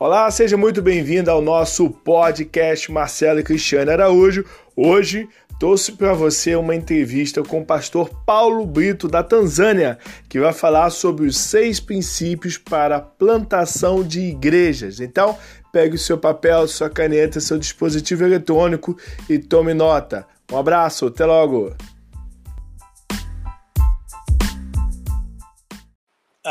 Olá, seja muito bem-vindo ao nosso podcast Marcelo e Cristiano Araújo. Hoje trouxe para você uma entrevista com o pastor Paulo Brito da Tanzânia, que vai falar sobre os seis princípios para a plantação de igrejas. Então, pegue o seu papel, sua caneta, seu dispositivo eletrônico e tome nota. Um abraço, até logo!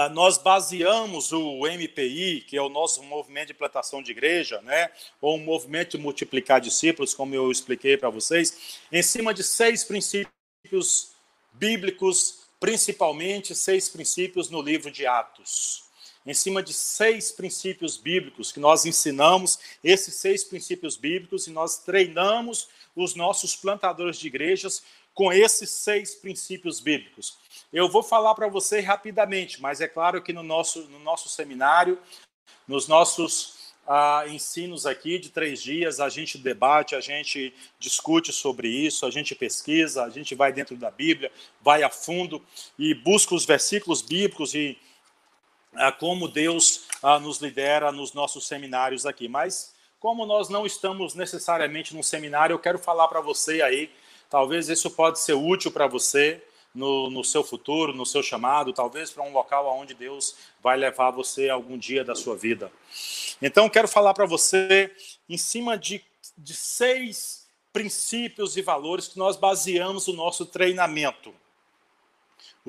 Nós baseamos o MPI, que é o nosso movimento de plantação de igreja, né, ou um movimento de multiplicar discípulos, como eu expliquei para vocês, em cima de seis princípios bíblicos, principalmente seis princípios no livro de Atos. Em cima de seis princípios bíblicos que nós ensinamos, esses seis princípios bíblicos, e nós treinamos os nossos plantadores de igrejas com esses seis princípios bíblicos. Eu vou falar para você rapidamente, mas é claro que no nosso, no nosso seminário, nos nossos ah, ensinos aqui de três dias, a gente debate, a gente discute sobre isso, a gente pesquisa, a gente vai dentro da Bíblia, vai a fundo e busca os versículos bíblicos e como Deus ah, nos lidera nos nossos seminários aqui. Mas como nós não estamos necessariamente num seminário, eu quero falar para você aí, talvez isso pode ser útil para você no, no seu futuro, no seu chamado, talvez para um local aonde Deus vai levar você algum dia da sua vida. Então, quero falar para você em cima de, de seis princípios e valores que nós baseamos o nosso treinamento.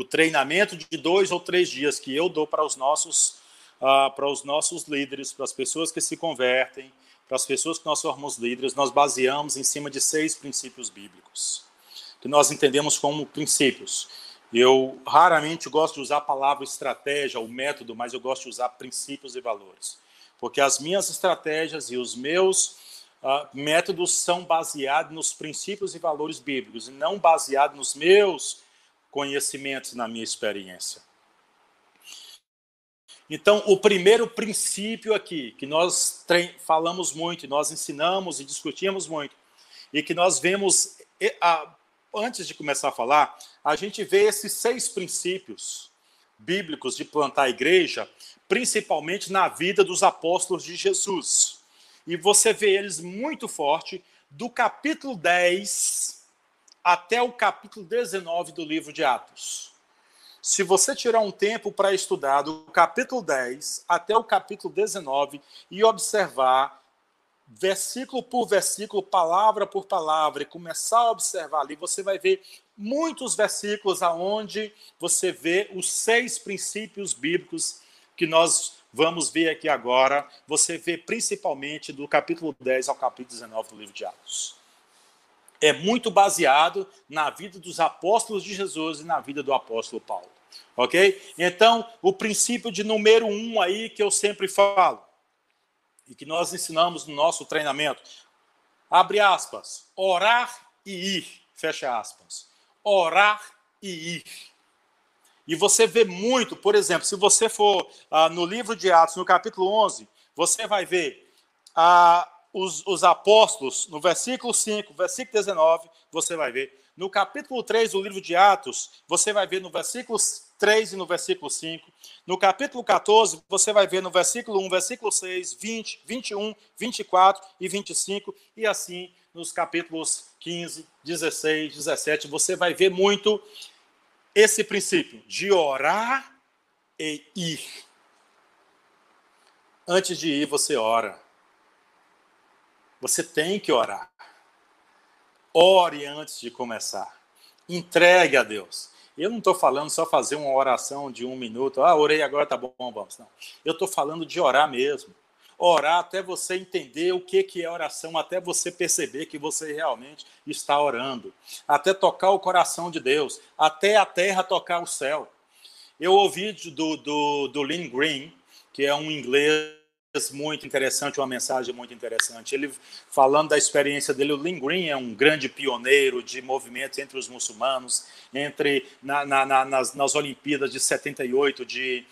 O treinamento de dois ou três dias que eu dou para os nossos, uh, para os nossos líderes, para as pessoas que se convertem, para as pessoas que nós formamos líderes, nós baseamos em cima de seis princípios bíblicos que nós entendemos como princípios. Eu raramente gosto de usar a palavra estratégia ou método, mas eu gosto de usar princípios e valores. Porque as minhas estratégias e os meus uh, métodos são baseados nos princípios e valores bíblicos e não baseados nos meus conhecimentos na minha experiência. Então, o primeiro princípio aqui, que nós falamos muito, nós ensinamos e discutimos muito, e que nós vemos antes de começar a falar, a gente vê esses seis princípios bíblicos de plantar a igreja, principalmente na vida dos apóstolos de Jesus. E você vê eles muito forte do capítulo 10 até o capítulo 19 do livro de Atos. Se você tirar um tempo para estudar do capítulo 10 até o capítulo 19 e observar versículo por versículo, palavra por palavra, e começar a observar ali, você vai ver muitos versículos aonde você vê os seis princípios bíblicos que nós vamos ver aqui agora. Você vê principalmente do capítulo 10 ao capítulo 19 do livro de Atos. É muito baseado na vida dos apóstolos de Jesus e na vida do apóstolo Paulo. Ok? Então, o princípio de número um aí que eu sempre falo e que nós ensinamos no nosso treinamento. Abre aspas, orar e ir, fecha aspas. Orar e ir. E você vê muito, por exemplo, se você for ah, no livro de Atos, no capítulo 11, você vai ver ah, os, os apóstolos, no versículo 5, versículo 19, você vai ver. No capítulo 3 do livro de Atos, você vai ver no versículo 3 e no versículo 5. No capítulo 14, você vai ver no versículo 1, versículo 6, 20, 21, 24 e 25, e assim nos capítulos 15, 16, 17, você vai ver muito esse princípio de orar e ir. Antes de ir, você ora. Você tem que orar. Ore antes de começar. Entregue a Deus. Eu não estou falando só fazer uma oração de um minuto, ah, orei agora, tá bom, vamos. Não. Eu estou falando de orar mesmo. Orar até você entender o que, que é oração, até você perceber que você realmente está orando, até tocar o coração de Deus, até a terra tocar o céu. Eu ouvi do, do, do Lynn Green, que é um inglês muito interessante, uma mensagem muito interessante. Ele falando da experiência dele, o Lynn Green é um grande pioneiro de movimentos entre os muçulmanos, entre na, na, na, nas, nas Olimpíadas de 78, de,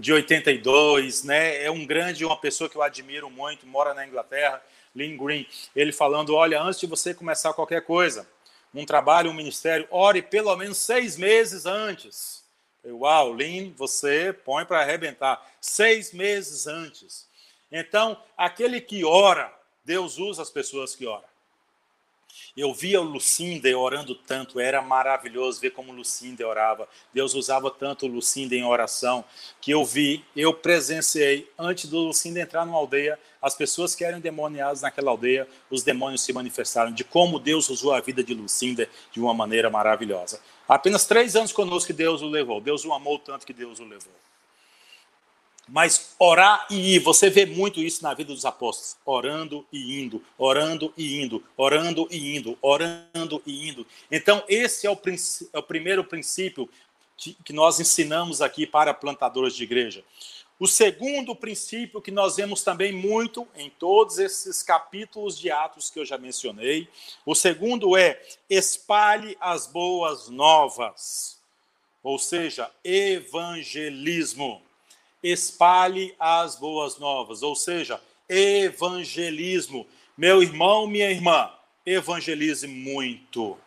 de 82, né? É um grande, uma pessoa que eu admiro muito, mora na Inglaterra, Lynn Green. Ele falando, olha, antes de você começar qualquer coisa, um trabalho, um ministério, ore pelo menos seis meses antes. Uau, Lynn, você põe para arrebentar. Seis meses antes. Então, aquele que ora, Deus usa as pessoas que oram. Eu via Lucinda orando tanto, era maravilhoso ver como Lucinda orava. Deus usava tanto Lucinda em oração, que eu vi, eu presenciei, antes do Lucinda entrar numa aldeia, as pessoas que eram endemoniadas naquela aldeia, os demônios se manifestaram, de como Deus usou a vida de Lucinda de uma maneira maravilhosa. Apenas três anos conosco que Deus o levou. Deus o amou tanto que Deus o levou. Mas orar e ir, você vê muito isso na vida dos apóstolos, orando e indo, orando e indo, orando e indo, orando e indo. Então, esse é o, é o primeiro princípio que, que nós ensinamos aqui para plantadores de igreja. O segundo princípio que nós vemos também muito em todos esses capítulos de Atos que eu já mencionei, o segundo é espalhe as boas novas, ou seja, evangelismo espalhe as boas novas, ou seja, evangelismo. Meu irmão, minha irmã, evangelize muito.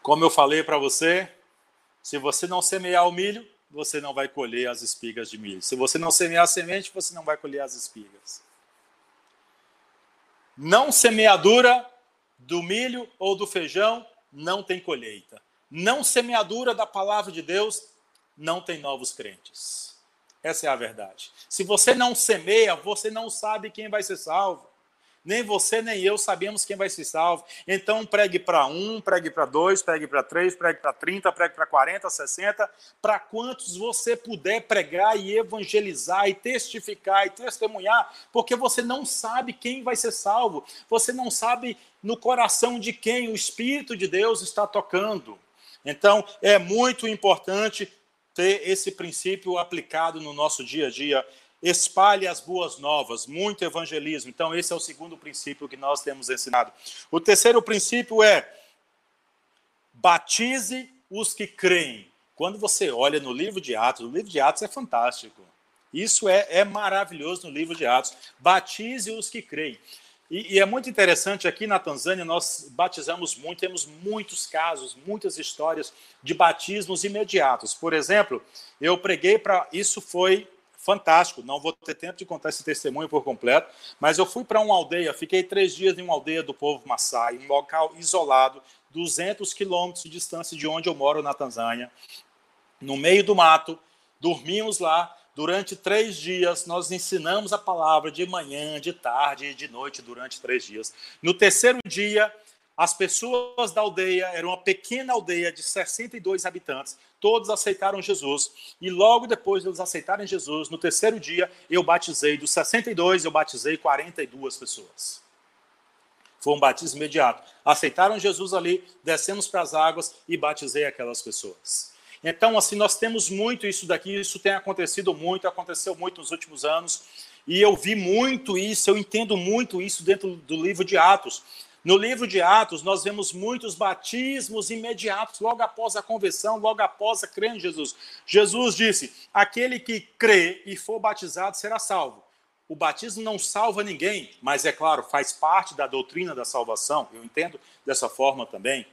Como eu falei para você, se você não semear o milho, você não vai colher as espigas de milho. Se você não semear a semente, você não vai colher as espigas. Não semeadura do milho ou do feijão não tem colheita. Não semeadura da palavra de Deus não tem novos crentes. Essa é a verdade. Se você não semeia, você não sabe quem vai ser salvo. Nem você nem eu sabemos quem vai ser salvo. Então pregue para um, pregue para dois, pregue para três, pregue para trinta, pregue para quarenta, sessenta, para quantos você puder pregar e evangelizar e testificar e testemunhar, porque você não sabe quem vai ser salvo. Você não sabe no coração de quem o Espírito de Deus está tocando. Então é muito importante ter esse princípio aplicado no nosso dia a dia. Espalhe as boas novas, muito evangelismo. Então, esse é o segundo princípio que nós temos ensinado. O terceiro princípio é batize os que creem. Quando você olha no livro de Atos, o livro de Atos é fantástico. Isso é, é maravilhoso no livro de Atos. Batize os que creem. E, e, é muito interessante, aqui na Tanzânia nós batizamos muito, temos muitos casos, muitas histórias de batismos imediatos. Por exemplo, eu preguei para. Isso foi fantástico, não vou ter tempo de contar esse testemunho por completo, mas eu fui para uma aldeia, fiquei três dias em uma aldeia do povo Maasai, um local isolado, 200 quilômetros de distância de onde eu moro na Tanzânia, no meio do mato, dormimos lá, Durante três dias, nós ensinamos a palavra de manhã, de tarde e de noite, durante três dias. No terceiro dia, as pessoas da aldeia, era uma pequena aldeia de 62 habitantes, todos aceitaram Jesus. E logo depois de eles aceitarem Jesus, no terceiro dia, eu batizei. Dos 62, eu batizei 42 pessoas. Foi um batismo imediato. Aceitaram Jesus ali, descemos para as águas e batizei aquelas pessoas. Então, assim, nós temos muito isso daqui, isso tem acontecido muito, aconteceu muito nos últimos anos, e eu vi muito isso, eu entendo muito isso dentro do livro de Atos. No livro de Atos, nós vemos muitos batismos imediatos, logo após a conversão, logo após a crer em Jesus. Jesus disse: aquele que crê e for batizado será salvo. O batismo não salva ninguém, mas é claro, faz parte da doutrina da salvação, eu entendo dessa forma também.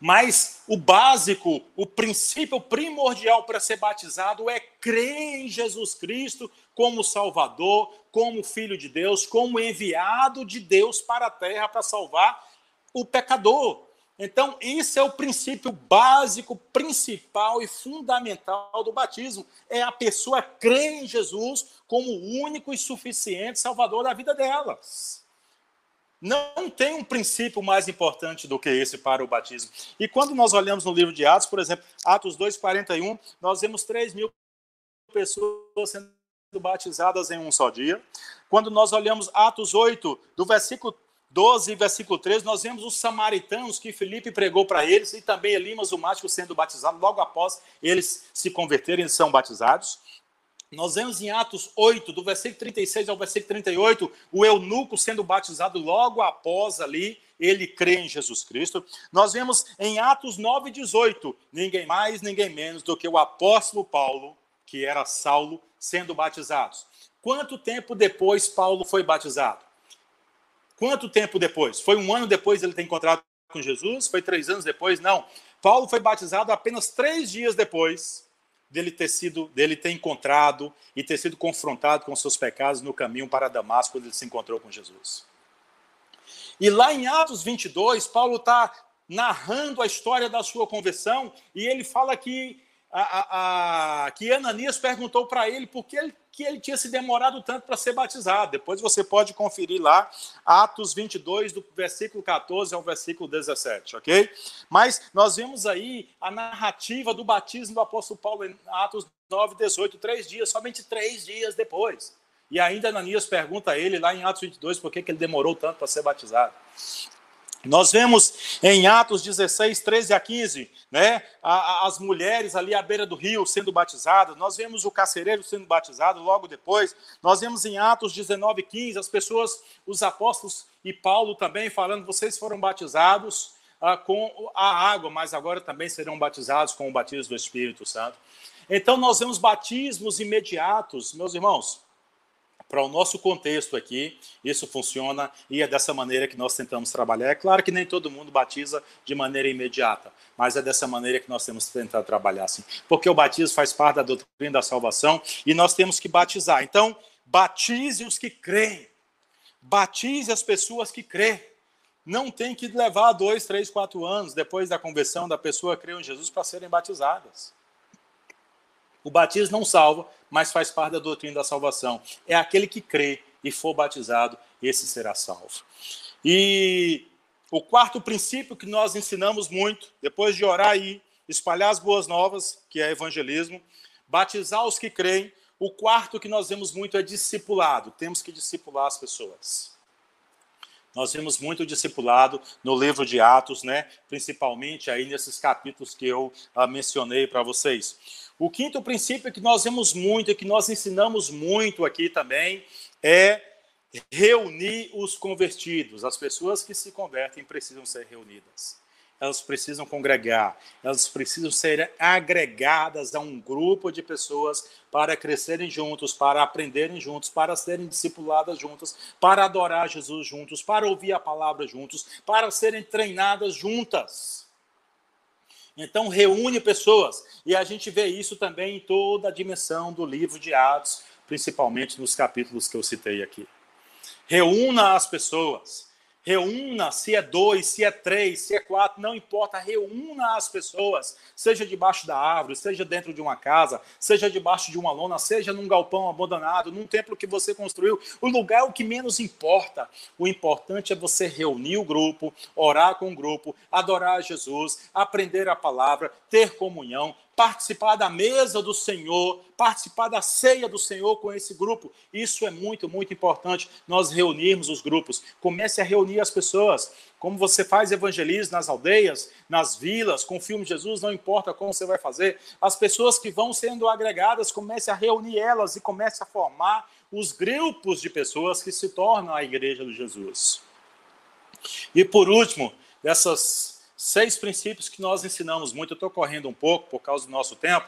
Mas o básico, o princípio primordial para ser batizado é crer em Jesus Cristo como Salvador, como Filho de Deus, como enviado de Deus para a terra para salvar o pecador. Então, esse é o princípio básico, principal e fundamental do batismo. É a pessoa crer em Jesus como o único e suficiente Salvador da vida delas. Não tem um princípio mais importante do que esse para o batismo. E quando nós olhamos no livro de Atos, por exemplo, Atos 2,41, nós vemos 3 mil pessoas sendo batizadas em um só dia. Quando nós olhamos Atos 8, do versículo 12 versículo 13, nós vemos os samaritanos que Felipe pregou para eles e também Elimas, o mágico, sendo batizado logo após eles se converterem, são batizados. Nós vemos em Atos 8, do versículo 36 ao versículo 38, o eunuco sendo batizado logo após ali, ele crê em Jesus Cristo. Nós vemos em Atos 9, 18, ninguém mais, ninguém menos do que o apóstolo Paulo, que era Saulo, sendo batizado. Quanto tempo depois Paulo foi batizado? Quanto tempo depois? Foi um ano depois de ele ter encontrado com Jesus? Foi três anos depois? Não. Paulo foi batizado apenas três dias depois dele ter sido, dele ter encontrado e ter sido confrontado com seus pecados no caminho para Damasco, quando ele se encontrou com Jesus. E lá em Atos 22, Paulo está narrando a história da sua conversão e ele fala que a, a, que Ananias perguntou para ele por que ele, que ele tinha se demorado tanto para ser batizado. Depois você pode conferir lá, Atos 22, do versículo 14 ao versículo 17, ok? Mas nós vemos aí a narrativa do batismo do apóstolo Paulo em Atos 9, 18, três dias, somente três dias depois. E ainda Ananias pergunta a ele, lá em Atos 22, por que, que ele demorou tanto para ser batizado. Nós vemos em Atos 16, 13 a 15, né, as mulheres ali à beira do rio sendo batizadas, nós vemos o carcereiro sendo batizado logo depois, nós vemos em Atos 19, 15, as pessoas, os apóstolos e Paulo também falando, vocês foram batizados ah, com a água, mas agora também serão batizados com o batismo do Espírito Santo. Então nós vemos batismos imediatos, meus irmãos, para o nosso contexto aqui, isso funciona e é dessa maneira que nós tentamos trabalhar. É claro que nem todo mundo batiza de maneira imediata, mas é dessa maneira que nós temos que tentar trabalhar assim. Porque o batismo faz parte da doutrina da salvação e nós temos que batizar. Então, batize os que creem. Batize as pessoas que creem. Não tem que levar dois, três, quatro anos depois da conversão da pessoa crer em Jesus para serem batizadas. O batismo não salva, mas faz parte da doutrina da salvação. É aquele que crê e for batizado, esse será salvo. E o quarto princípio que nós ensinamos muito, depois de orar e espalhar as boas novas, que é evangelismo, batizar os que creem, o quarto que nós vemos muito é discipulado. Temos que discipular as pessoas. Nós vemos muito discipulado no livro de Atos, né? principalmente aí nesses capítulos que eu ah, mencionei para vocês. O quinto princípio que nós vemos muito e que nós ensinamos muito aqui também é reunir os convertidos. As pessoas que se convertem precisam ser reunidas. Elas precisam congregar, elas precisam ser agregadas a um grupo de pessoas para crescerem juntos, para aprenderem juntos, para serem discipuladas juntas, para adorar Jesus juntos, para ouvir a palavra juntos, para serem treinadas juntas. Então, reúne pessoas. E a gente vê isso também em toda a dimensão do livro de Atos, principalmente nos capítulos que eu citei aqui. Reúna as pessoas. Reúna, se é dois, se é três, se é quatro, não importa, reúna as pessoas, seja debaixo da árvore, seja dentro de uma casa, seja debaixo de uma lona, seja num galpão abandonado, num templo que você construiu. O lugar é o que menos importa. O importante é você reunir o grupo, orar com o grupo, adorar Jesus, aprender a palavra, ter comunhão, participar da mesa do Senhor, participar da ceia do Senhor com esse grupo. Isso é muito, muito importante, nós reunirmos os grupos. Comece a reunir as pessoas. Como você faz evangelismo nas aldeias, nas vilas, com o filme Jesus, não importa como você vai fazer. As pessoas que vão sendo agregadas, comece a reunir elas e comece a formar os grupos de pessoas que se tornam a igreja de Jesus. E por último, dessas seis princípios que nós ensinamos muito. Eu estou correndo um pouco por causa do nosso tempo,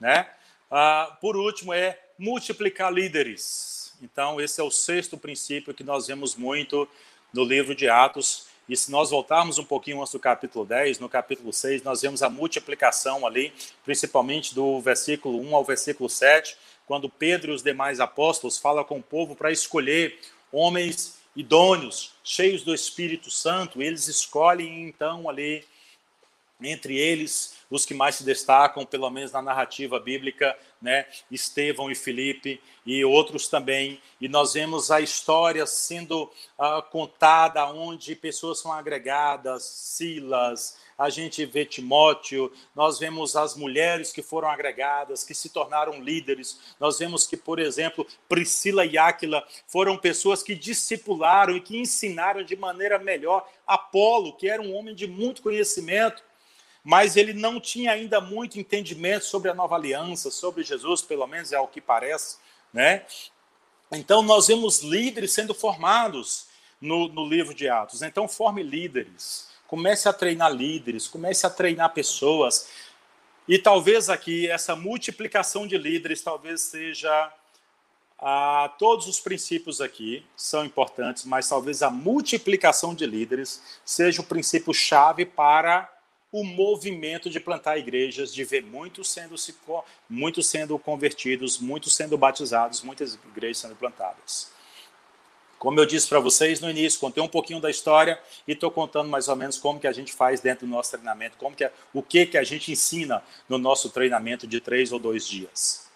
né? Ah, por último, é multiplicar líderes. Então, esse é o sexto princípio que nós vemos muito no livro de Atos. E se nós voltarmos um pouquinho antes do capítulo 10, no capítulo 6, nós vemos a multiplicação ali, principalmente do versículo 1 ao versículo 7, quando Pedro e os demais apóstolos falam com o povo para escolher homens idôneos, cheios do Espírito Santo, eles escolhem então ali entre eles os que mais se destacam, pelo menos na narrativa bíblica, né, Estevão e Filipe e outros também. E nós vemos a história sendo uh, contada onde pessoas são agregadas, Silas, a gente vê Timóteo, nós vemos as mulheres que foram agregadas, que se tornaram líderes. Nós vemos que, por exemplo, Priscila e Áquila foram pessoas que discipularam e que ensinaram de maneira melhor Apolo, que era um homem de muito conhecimento, mas ele não tinha ainda muito entendimento sobre a nova aliança, sobre Jesus, pelo menos é o que parece, né? Então nós vemos líderes sendo formados no, no livro de Atos. Então forme líderes. Comece a treinar líderes, comece a treinar pessoas. E talvez aqui essa multiplicação de líderes talvez seja ah, todos os princípios aqui são importantes, mas talvez a multiplicação de líderes seja o princípio chave para o movimento de plantar igrejas, de ver muitos sendo, muitos sendo convertidos, muitos sendo batizados, muitas igrejas sendo plantadas. Como eu disse para vocês no início, contei um pouquinho da história e estou contando mais ou menos como que a gente faz dentro do nosso treinamento, como que é, o que que a gente ensina no nosso treinamento de três ou dois dias.